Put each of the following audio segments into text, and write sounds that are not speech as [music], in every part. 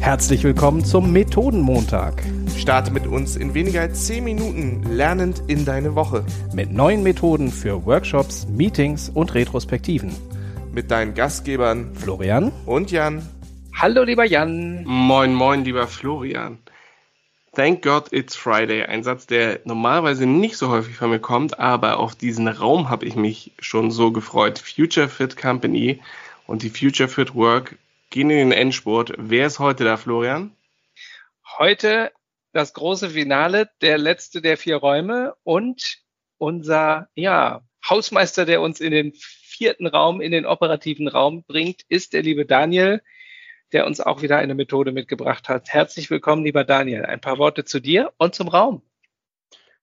Herzlich willkommen zum Methodenmontag. Starte mit uns in weniger als 10 Minuten lernend in deine Woche. Mit neuen Methoden für Workshops, Meetings und Retrospektiven. Mit deinen Gastgebern Florian und Jan. Hallo lieber Jan. Moin, moin, lieber Florian. Thank God it's Friday. Ein Satz, der normalerweise nicht so häufig von mir kommt, aber auf diesen Raum habe ich mich schon so gefreut. Future Fit Company und die Future Fit Work gehen in den Endspurt. Wer ist heute da, Florian? Heute das große Finale, der letzte der vier Räume und unser ja, Hausmeister, der uns in den vierten Raum, in den operativen Raum bringt, ist der liebe Daniel der uns auch wieder eine Methode mitgebracht hat. Herzlich willkommen, lieber Daniel. Ein paar Worte zu dir und zum Raum.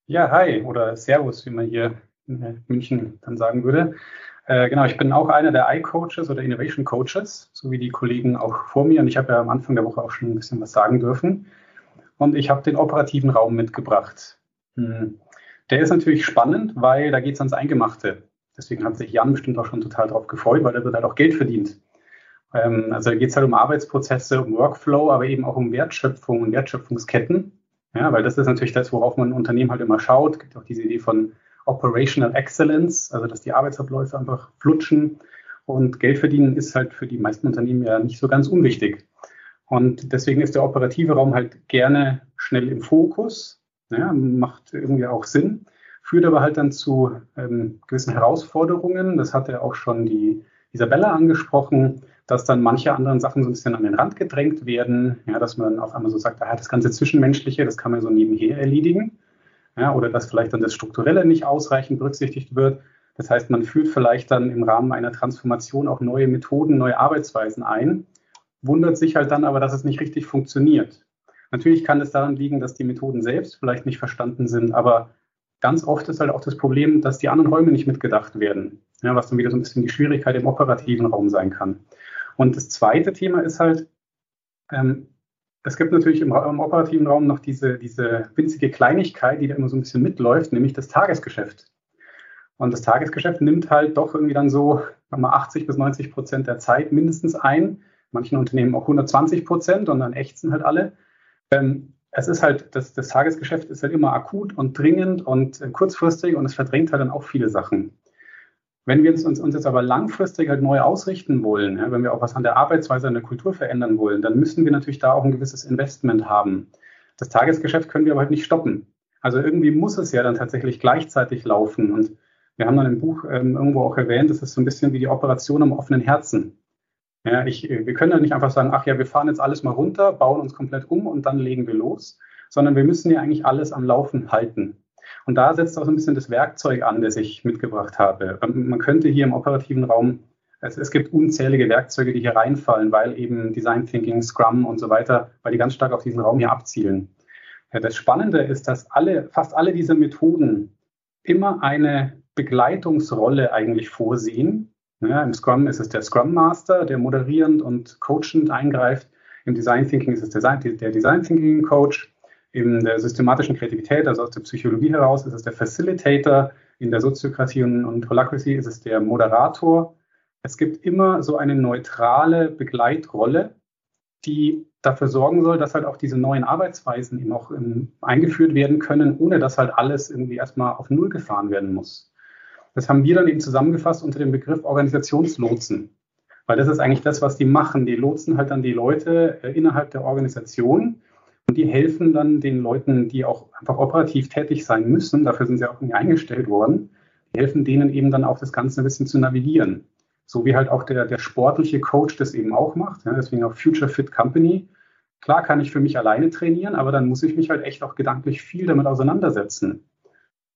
Ja, hi oder Servus, wie man hier in München dann sagen würde. Äh, genau, ich bin auch einer der I-Coaches oder Innovation Coaches, so wie die Kollegen auch vor mir. Und ich habe ja am Anfang der Woche auch schon ein bisschen was sagen dürfen. Und ich habe den operativen Raum mitgebracht. Hm. Der ist natürlich spannend, weil da geht es ans Eingemachte. Deswegen hat sich Jan bestimmt auch schon total drauf gefreut, weil da wird halt auch Geld verdient. Ähm, also da geht es halt um Arbeitsprozesse, um Workflow, aber eben auch um Wertschöpfung und Wertschöpfungsketten. Ja, weil das ist natürlich das, worauf man ein Unternehmen halt immer schaut. Es gibt auch diese Idee von Operational Excellence, also dass die Arbeitsabläufe einfach flutschen. Und Geld verdienen ist halt für die meisten Unternehmen ja nicht so ganz unwichtig. Und deswegen ist der operative Raum halt gerne schnell im Fokus, ja, macht irgendwie auch Sinn, führt aber halt dann zu ähm, gewissen Herausforderungen. Das hatte auch schon die Isabella angesprochen dass dann manche anderen Sachen so ein bisschen an den Rand gedrängt werden, ja, dass man auf einmal so sagt, ah, das ganze Zwischenmenschliche, das kann man so nebenher erledigen, ja, oder dass vielleicht dann das Strukturelle nicht ausreichend berücksichtigt wird. Das heißt, man führt vielleicht dann im Rahmen einer Transformation auch neue Methoden, neue Arbeitsweisen ein, wundert sich halt dann aber, dass es nicht richtig funktioniert. Natürlich kann es daran liegen, dass die Methoden selbst vielleicht nicht verstanden sind, aber ganz oft ist halt auch das Problem, dass die anderen Räume nicht mitgedacht werden, ja, was dann wieder so ein bisschen die Schwierigkeit im operativen Raum sein kann. Und das zweite Thema ist halt, ähm, es gibt natürlich im, im, operativen Raum noch diese, diese winzige Kleinigkeit, die da immer so ein bisschen mitläuft, nämlich das Tagesgeschäft. Und das Tagesgeschäft nimmt halt doch irgendwie dann so mal 80 bis 90 Prozent der Zeit mindestens ein. Manchen Unternehmen auch 120 Prozent und dann ächzen halt alle. Ähm, es ist halt, das, das Tagesgeschäft ist halt immer akut und dringend und äh, kurzfristig und es verdrängt halt dann auch viele Sachen. Wenn wir uns, uns jetzt aber langfristig halt neu ausrichten wollen, ja, wenn wir auch was an der Arbeitsweise, an der Kultur verändern wollen, dann müssen wir natürlich da auch ein gewisses Investment haben. Das Tagesgeschäft können wir aber halt nicht stoppen. Also irgendwie muss es ja dann tatsächlich gleichzeitig laufen. Und wir haben dann im Buch ähm, irgendwo auch erwähnt, das ist so ein bisschen wie die Operation am offenen Herzen. Ja, ich, wir können ja nicht einfach sagen, ach ja, wir fahren jetzt alles mal runter, bauen uns komplett um und dann legen wir los, sondern wir müssen ja eigentlich alles am Laufen halten. Und da setzt auch so ein bisschen das Werkzeug an, das ich mitgebracht habe. Man könnte hier im operativen Raum, es, es gibt unzählige Werkzeuge, die hier reinfallen, weil eben Design Thinking, Scrum und so weiter, weil die ganz stark auf diesen Raum hier abzielen. Ja, das Spannende ist, dass alle, fast alle diese Methoden immer eine Begleitungsrolle eigentlich vorsehen. Ja, Im Scrum ist es der Scrum Master, der moderierend und coachend eingreift. Im Design Thinking ist es der Design Thinking Coach in der systematischen Kreativität, also aus der Psychologie heraus, ist es der Facilitator. In der Soziokratie und, und Holacracy ist es der Moderator. Es gibt immer so eine neutrale Begleitrolle, die dafür sorgen soll, dass halt auch diese neuen Arbeitsweisen eben auch um, eingeführt werden können, ohne dass halt alles irgendwie erstmal auf Null gefahren werden muss. Das haben wir dann eben zusammengefasst unter dem Begriff Organisationslotsen. Weil das ist eigentlich das, was die machen. Die lotsen halt dann die Leute äh, innerhalb der Organisation und die helfen dann den Leuten, die auch einfach operativ tätig sein müssen, dafür sind sie auch nicht eingestellt worden, die helfen denen eben dann auch das Ganze ein bisschen zu navigieren. So wie halt auch der, der sportliche Coach das eben auch macht. Ja, deswegen auch Future Fit Company. Klar kann ich für mich alleine trainieren, aber dann muss ich mich halt echt auch gedanklich viel damit auseinandersetzen.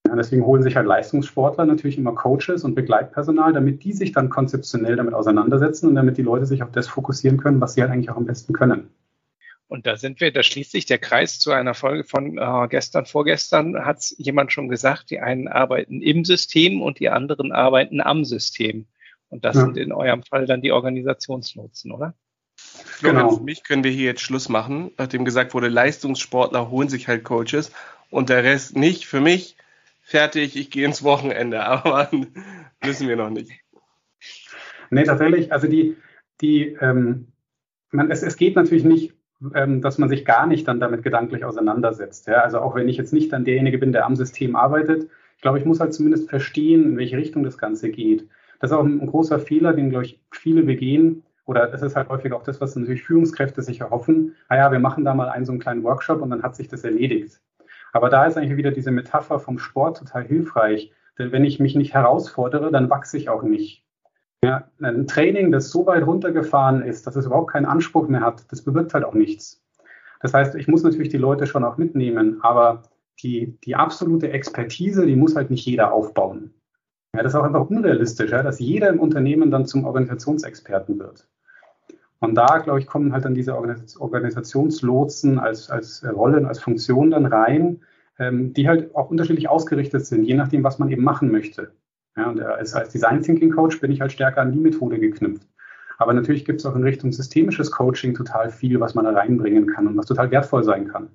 Ja, deswegen holen sich halt Leistungssportler natürlich immer Coaches und Begleitpersonal, damit die sich dann konzeptionell damit auseinandersetzen und damit die Leute sich auf das fokussieren können, was sie halt eigentlich auch am besten können. Und da sind wir, da schließt sich der Kreis zu einer Folge von äh, gestern, vorgestern hat es jemand schon gesagt, die einen arbeiten im System und die anderen arbeiten am System. Und das ja. sind in eurem Fall dann die Organisationsnutzen, oder? Genau. Für mich können wir hier jetzt Schluss machen, nachdem gesagt wurde, Leistungssportler holen sich halt Coaches und der Rest nicht. Für mich fertig, ich gehe ins Wochenende, [laughs] aber müssen wir noch nicht. Nee, tatsächlich, also die, die, ähm, man, es, es geht natürlich nicht ähm, dass man sich gar nicht dann damit gedanklich auseinandersetzt. Ja? Also auch wenn ich jetzt nicht dann derjenige bin, der am System arbeitet, ich glaube, ich muss halt zumindest verstehen, in welche Richtung das Ganze geht. Das ist auch ein, großer Fehler, den, glaube ich, viele begehen. Oder das ist halt häufig auch das, was natürlich Führungskräfte sich erhoffen. Naja, wir machen da mal einen so einen kleinen Workshop und dann hat sich das erledigt. Aber da ist eigentlich wieder diese Metapher vom Sport total hilfreich. Denn wenn ich mich nicht herausfordere, dann wachse ich auch nicht. Ja, ein Training, das so weit runtergefahren ist, dass es überhaupt keinen Anspruch mehr hat, das bewirkt halt auch nichts. Das heißt, ich muss natürlich die Leute schon auch mitnehmen, aber die, die absolute Expertise, die muss halt nicht jeder aufbauen. Ja, das ist auch einfach unrealistisch, ja, dass jeder im Unternehmen dann zum Organisationsexperten wird. Und da, glaube ich, kommen halt dann diese Organisationslotsen als, als Rollen, als Funktion dann rein, ähm, die halt auch unterschiedlich ausgerichtet sind, je nachdem, was man eben machen möchte. Ja, und als, als Design Thinking Coach bin ich halt stärker an die Methode geknüpft. Aber natürlich gibt es auch in Richtung systemisches Coaching total viel, was man da reinbringen kann und was total wertvoll sein kann.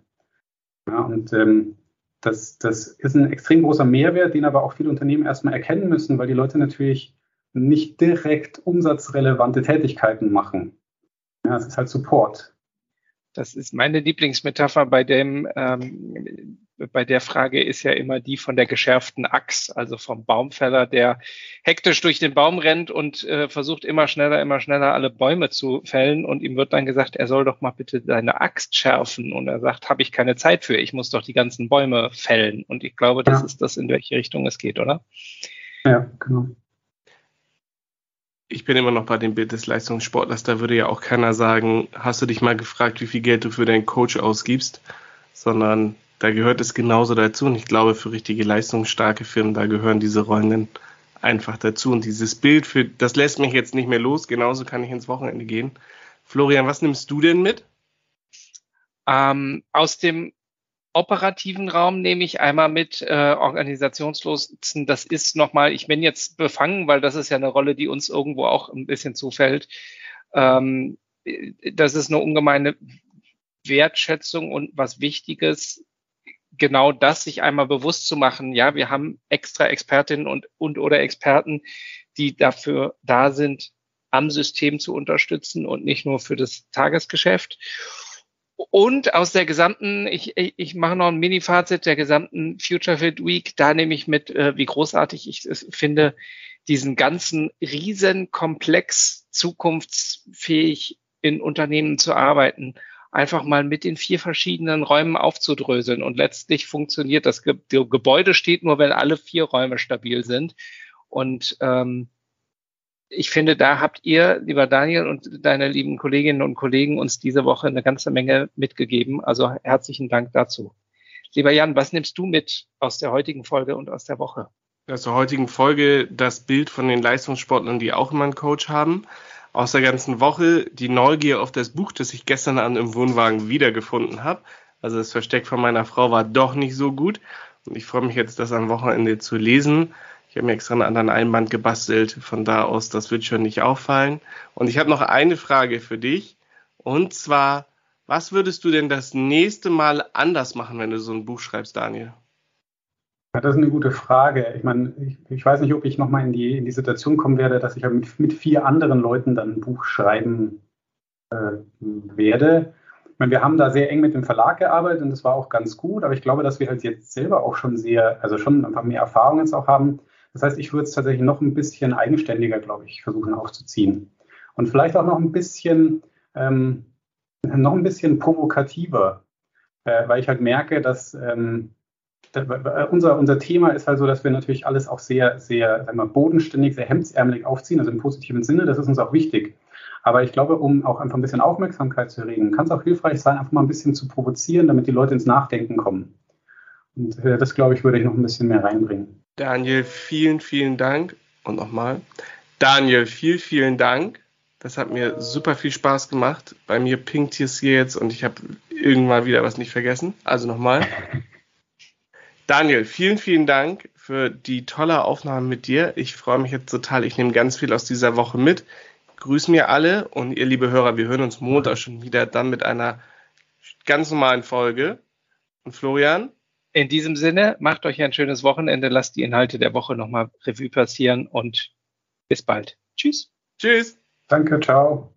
Ja, und ähm, das, das ist ein extrem großer Mehrwert, den aber auch viele Unternehmen erstmal erkennen müssen, weil die Leute natürlich nicht direkt umsatzrelevante Tätigkeiten machen. Ja, es ist halt Support. Das ist meine Lieblingsmetapher bei dem, ähm, bei der Frage ist ja immer die von der geschärften Axt, also vom Baumfäller, der hektisch durch den Baum rennt und äh, versucht immer schneller, immer schneller alle Bäume zu fällen und ihm wird dann gesagt, er soll doch mal bitte seine Axt schärfen und er sagt, habe ich keine Zeit für, ich muss doch die ganzen Bäume fällen und ich glaube, das ja. ist das, in welche Richtung es geht, oder? Ja, genau ich bin immer noch bei dem Bild des Leistungssportlers. Da würde ja auch keiner sagen, hast du dich mal gefragt, wie viel Geld du für deinen Coach ausgibst, sondern da gehört es genauso dazu. Und ich glaube, für richtige leistungsstarke Firmen, da gehören diese Rollen dann einfach dazu. Und dieses Bild, für, das lässt mich jetzt nicht mehr los. Genauso kann ich ins Wochenende gehen. Florian, was nimmst du denn mit? Ähm, aus dem operativen Raum nehme ich einmal mit äh, Organisationslosen. Das ist nochmal, ich bin jetzt befangen, weil das ist ja eine Rolle, die uns irgendwo auch ein bisschen zufällt. Ähm, das ist eine ungemeine Wertschätzung und was Wichtiges, genau das sich einmal bewusst zu machen. Ja, wir haben extra Expertinnen und, und oder Experten, die dafür da sind, am System zu unterstützen und nicht nur für das Tagesgeschäft. Und aus der gesamten, ich, ich mache noch ein Mini-Fazit der gesamten Future Fit Week, da nehme ich mit, äh, wie großartig ich es finde, diesen ganzen Riesenkomplex zukunftsfähig in Unternehmen zu arbeiten, einfach mal mit den vier verschiedenen Räumen aufzudröseln. Und letztlich funktioniert das Ge Gebäude steht nur, wenn alle vier Räume stabil sind. Und ähm, ich finde, da habt ihr, lieber Daniel und deine lieben Kolleginnen und Kollegen, uns diese Woche eine ganze Menge mitgegeben. Also herzlichen Dank dazu. Lieber Jan, was nimmst du mit aus der heutigen Folge und aus der Woche? Aus der heutigen Folge das Bild von den Leistungssportlern, die auch immer einen Coach haben. Aus der ganzen Woche die Neugier auf das Buch, das ich gestern an im Wohnwagen wiedergefunden habe. Also das Versteck von meiner Frau war doch nicht so gut. Und ich freue mich jetzt, das am Wochenende zu lesen. Ich habe mir extra einen anderen Einband gebastelt. Von da aus, das wird schon nicht auffallen. Und ich habe noch eine Frage für dich. Und zwar, was würdest du denn das nächste Mal anders machen, wenn du so ein Buch schreibst, Daniel? Ja, das ist eine gute Frage. Ich meine, ich, ich weiß nicht, ob ich nochmal in die, in die Situation kommen werde, dass ich mit, mit vier anderen Leuten dann ein Buch schreiben äh, werde. Ich meine, wir haben da sehr eng mit dem Verlag gearbeitet und das war auch ganz gut, aber ich glaube, dass wir halt jetzt selber auch schon sehr, also schon einfach mehr Erfahrung jetzt auch haben, das heißt, ich würde es tatsächlich noch ein bisschen eigenständiger, glaube ich, versuchen aufzuziehen. Und vielleicht auch noch ein bisschen, ähm, noch ein bisschen provokativer, äh, weil ich halt merke, dass ähm, unser, unser Thema ist halt so, dass wir natürlich alles auch sehr, sehr sagen wir, bodenständig, sehr hemdsärmelig aufziehen, also im positiven Sinne, das ist uns auch wichtig. Aber ich glaube, um auch einfach ein bisschen Aufmerksamkeit zu erregen, kann es auch hilfreich sein, einfach mal ein bisschen zu provozieren, damit die Leute ins Nachdenken kommen. Und äh, das, glaube ich, würde ich noch ein bisschen mehr reinbringen. Daniel, vielen, vielen Dank. Und nochmal. Daniel, vielen, vielen Dank. Das hat mir super viel Spaß gemacht. Bei mir pinkt es hier jetzt und ich habe irgendwann wieder was nicht vergessen. Also nochmal. [laughs] Daniel, vielen, vielen Dank für die tolle Aufnahme mit dir. Ich freue mich jetzt total. Ich nehme ganz viel aus dieser Woche mit. Grüßen mir alle und ihr liebe Hörer, wir hören uns Montag schon wieder dann mit einer ganz normalen Folge. Und Florian, in diesem Sinne, macht euch ein schönes Wochenende, lasst die Inhalte der Woche nochmal Revue passieren und bis bald. Tschüss. Tschüss. Danke, ciao.